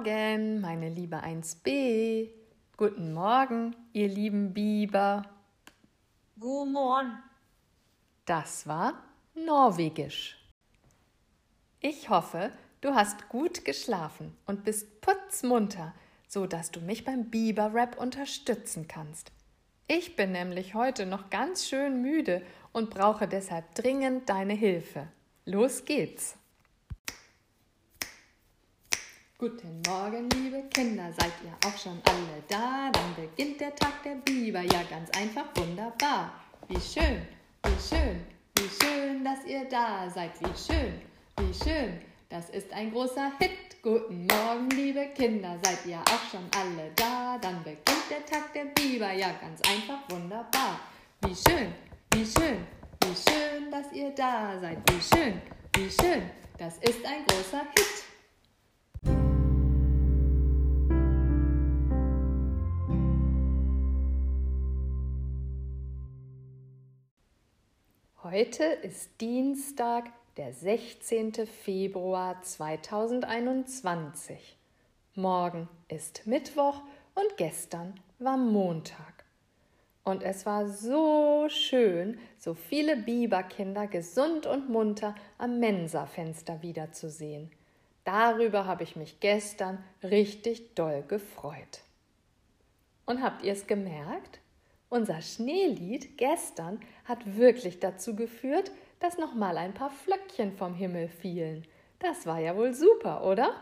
Morgen, meine liebe 1b. Guten Morgen, ihr lieben Biber. Guten Morgen. Das war Norwegisch. Ich hoffe, du hast gut geschlafen und bist putzmunter, so dass du mich beim Biber-Rap unterstützen kannst. Ich bin nämlich heute noch ganz schön müde und brauche deshalb dringend deine Hilfe. Los geht's! Guten Morgen, liebe Kinder, seid ihr auch schon alle da? Dann beginnt der Tag der Biber, ja ganz einfach wunderbar. Wie schön, wie schön, wie schön, dass ihr da seid. Wie schön, wie schön, das ist ein großer Hit. Guten Morgen, liebe Kinder, seid ihr auch schon alle da? Dann beginnt der Tag der Biber, ja ganz einfach wunderbar. Wie schön, wie schön, wie schön, dass ihr da seid. Wie schön, wie schön, das ist ein großer Hit. Heute ist Dienstag, der 16. Februar 2021. Morgen ist Mittwoch und gestern war Montag. Und es war so schön, so viele Biberkinder gesund und munter am Mensafenster wiederzusehen. Darüber habe ich mich gestern richtig doll gefreut. Und habt ihr es gemerkt? Unser Schneelied gestern hat wirklich dazu geführt, dass noch mal ein paar Flöckchen vom Himmel fielen. Das war ja wohl super, oder?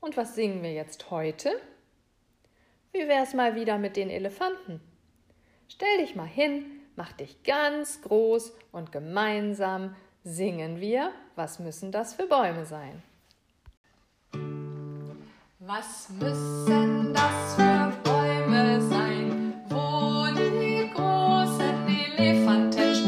Und was singen wir jetzt heute? Wie wär's mal wieder mit den Elefanten? Stell dich mal hin, mach dich ganz groß und gemeinsam singen wir, was müssen das für Bäume sein? Was müssen das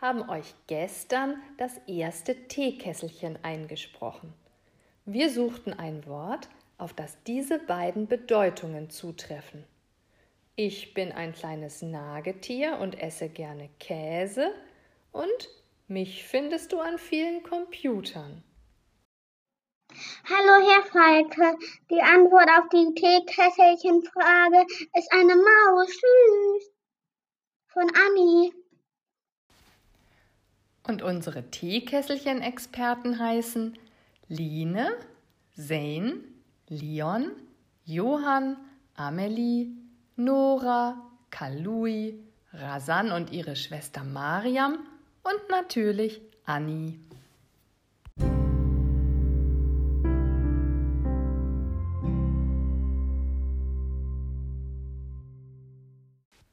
haben euch gestern das erste Teekesselchen eingesprochen. Wir suchten ein Wort, auf das diese beiden Bedeutungen zutreffen. Ich bin ein kleines Nagetier und esse gerne Käse und mich findest du an vielen Computern. Hallo, Herr Falke. Die Antwort auf die Teekesselchenfrage ist eine Maus. Tschüss von Anni. Und unsere Teekesselchen-Experten heißen Line, Zane, Leon, Johann, Amelie, Nora, Kalui, Rasan und ihre Schwester Mariam und natürlich Anni.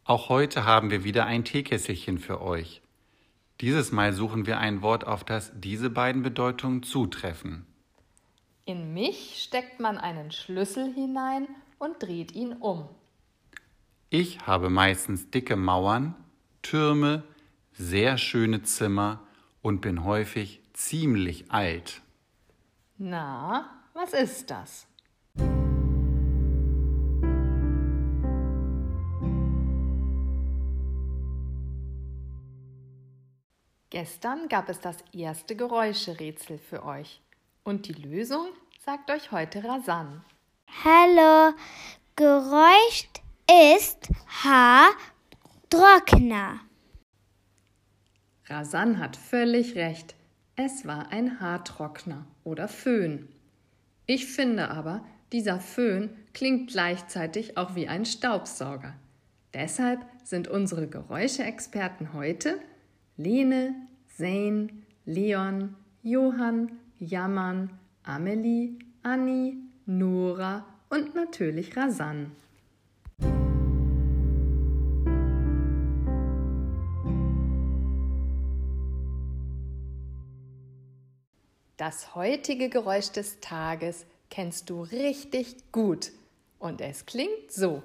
Auch heute haben wir wieder ein Teekesselchen für euch. Dieses Mal suchen wir ein Wort, auf das diese beiden Bedeutungen zutreffen. In mich steckt man einen Schlüssel hinein und dreht ihn um. Ich habe meistens dicke Mauern, Türme, sehr schöne Zimmer und bin häufig ziemlich alt. Na, was ist das? Gestern gab es das erste Geräuscherätsel für euch. Und die Lösung sagt euch heute Rasan. Hallo, Geräusch ist Haartrockner. Rasan hat völlig recht. Es war ein Haartrockner oder Föhn. Ich finde aber, dieser Föhn klingt gleichzeitig auch wie ein Staubsauger. Deshalb sind unsere Geräuscheexperten heute Lene, Zane, Leon, Johann, Jammern, Amelie, Anni, Nora und natürlich Rasan. Das heutige Geräusch des Tages kennst du richtig gut Und es klingt so.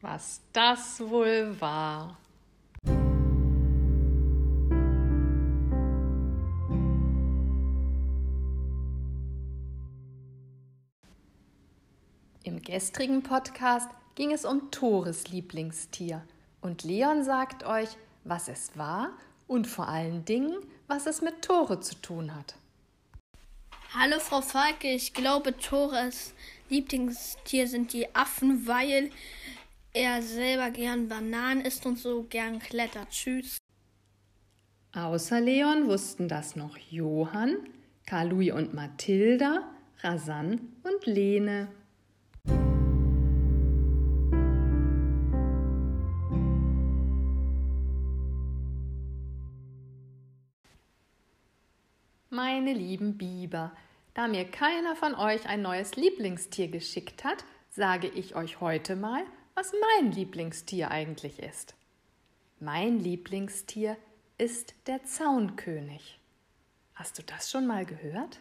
Was das wohl war. Im gestrigen Podcast ging es um Tores Lieblingstier und Leon sagt euch, was es war und vor allen Dingen, was es mit Tore zu tun hat. Hallo Frau Falke, ich glaube Tores Lieblingstier sind die Affen, weil er selber gern Bananen isst und so gern klettert. Tschüss. Außer Leon wussten das noch Johann, Karl-Louis und Mathilda, Rasan und Lene. Meine lieben Biber, da mir keiner von euch ein neues Lieblingstier geschickt hat, sage ich euch heute mal, was mein Lieblingstier eigentlich ist. Mein Lieblingstier ist der Zaunkönig. Hast du das schon mal gehört?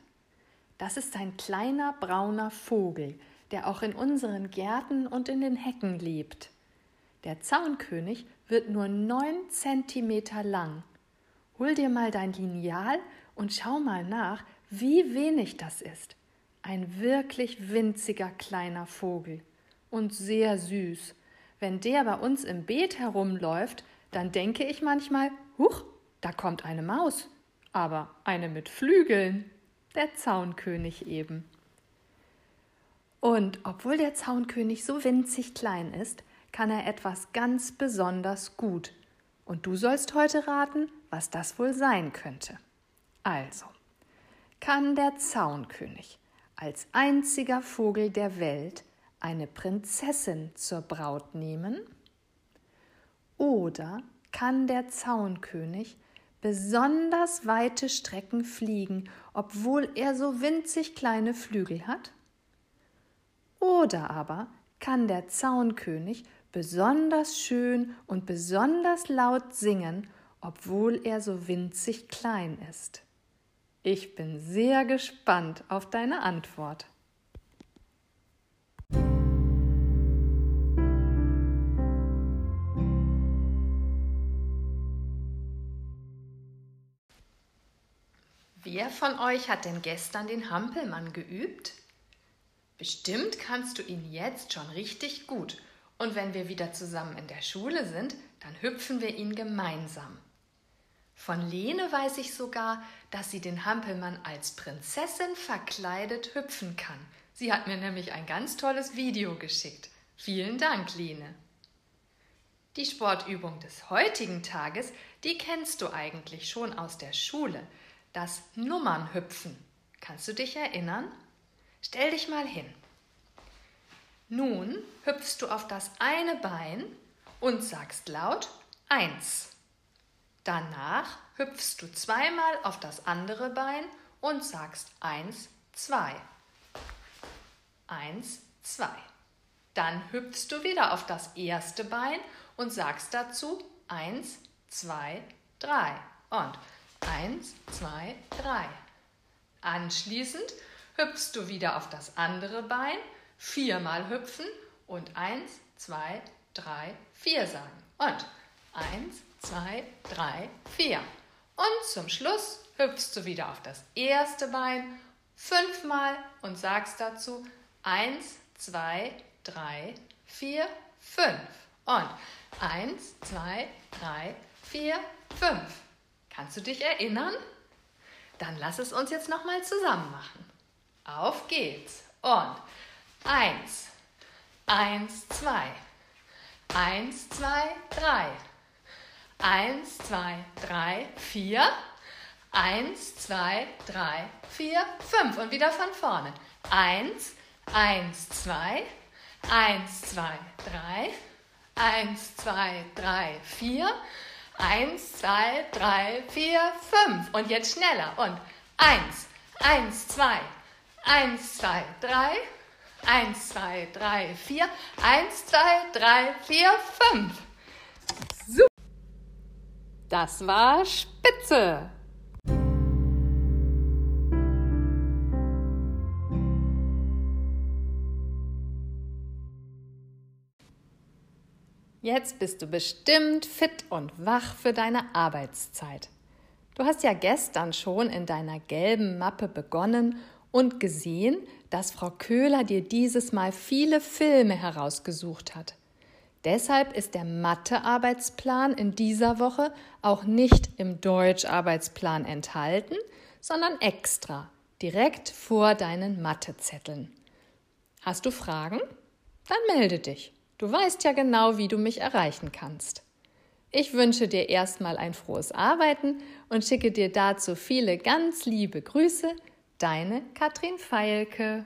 Das ist ein kleiner brauner Vogel, der auch in unseren Gärten und in den Hecken lebt. Der Zaunkönig wird nur neun Zentimeter lang. Hol dir mal dein Lineal und schau mal nach, wie wenig das ist. Ein wirklich winziger kleiner Vogel und sehr süß. Wenn der bei uns im Beet herumläuft, dann denke ich manchmal, huch, da kommt eine Maus, aber eine mit Flügeln, der Zaunkönig eben. Und obwohl der Zaunkönig so winzig klein ist, kann er etwas ganz besonders gut. Und du sollst heute raten, was das wohl sein könnte. Also, kann der Zaunkönig als einziger Vogel der Welt eine Prinzessin zur Braut nehmen? Oder kann der Zaunkönig besonders weite Strecken fliegen, obwohl er so winzig kleine Flügel hat? Oder aber kann der Zaunkönig besonders schön und besonders laut singen, obwohl er so winzig klein ist? Ich bin sehr gespannt auf deine Antwort. Wer von euch hat denn gestern den Hampelmann geübt? Bestimmt kannst du ihn jetzt schon richtig gut. Und wenn wir wieder zusammen in der Schule sind, dann hüpfen wir ihn gemeinsam. Von Lene weiß ich sogar, dass sie den Hampelmann als Prinzessin verkleidet hüpfen kann. Sie hat mir nämlich ein ganz tolles Video geschickt. Vielen Dank, Lene. Die Sportübung des heutigen Tages, die kennst du eigentlich schon aus der Schule. Das Nummernhüpfen. Kannst du dich erinnern? Stell dich mal hin. Nun hüpfst du auf das eine Bein und sagst laut eins. Danach hüpfst du zweimal auf das andere Bein und sagst eins, zwei. Eins, zwei. Dann hüpfst du wieder auf das erste Bein und sagst dazu eins, zwei, drei. Und eins, zwei, drei. Anschließend hüpfst du wieder auf das andere Bein, viermal hüpfen und eins, zwei, drei, vier sagen. Und eins, zwei, drei, vier. Und zum Schluss hüpfst du wieder auf das erste Bein fünfmal und sagst dazu eins, zwei, drei, vier, fünf. Und eins, zwei, drei, vier, fünf. Kannst du dich erinnern? Dann lass es uns jetzt nochmal zusammen machen. Auf geht's. Und eins, eins, zwei, eins, zwei, drei, eins, zwei, drei, vier, eins, zwei, drei, vier, fünf. Und wieder von vorne. Eins, eins, zwei, eins, zwei, drei, eins, zwei, drei, vier, eins, zwei, drei, vier, fünf. Und jetzt schneller. Und eins, eins, zwei, eins, zwei, drei, eins, zwei, drei, vier, eins, zwei, drei, vier, fünf. Super. Das war spitze. Jetzt bist du bestimmt fit und wach für deine Arbeitszeit. Du hast ja gestern schon in deiner gelben Mappe begonnen und gesehen, dass Frau Köhler dir dieses Mal viele Filme herausgesucht hat. Deshalb ist der Mathe-Arbeitsplan in dieser Woche auch nicht im Deutsch-Arbeitsplan enthalten, sondern extra, direkt vor deinen Mathezetteln. Hast du Fragen? Dann melde dich. Du weißt ja genau, wie du mich erreichen kannst. Ich wünsche dir erstmal ein frohes Arbeiten und schicke dir dazu viele ganz liebe Grüße. Deine Katrin Feilke.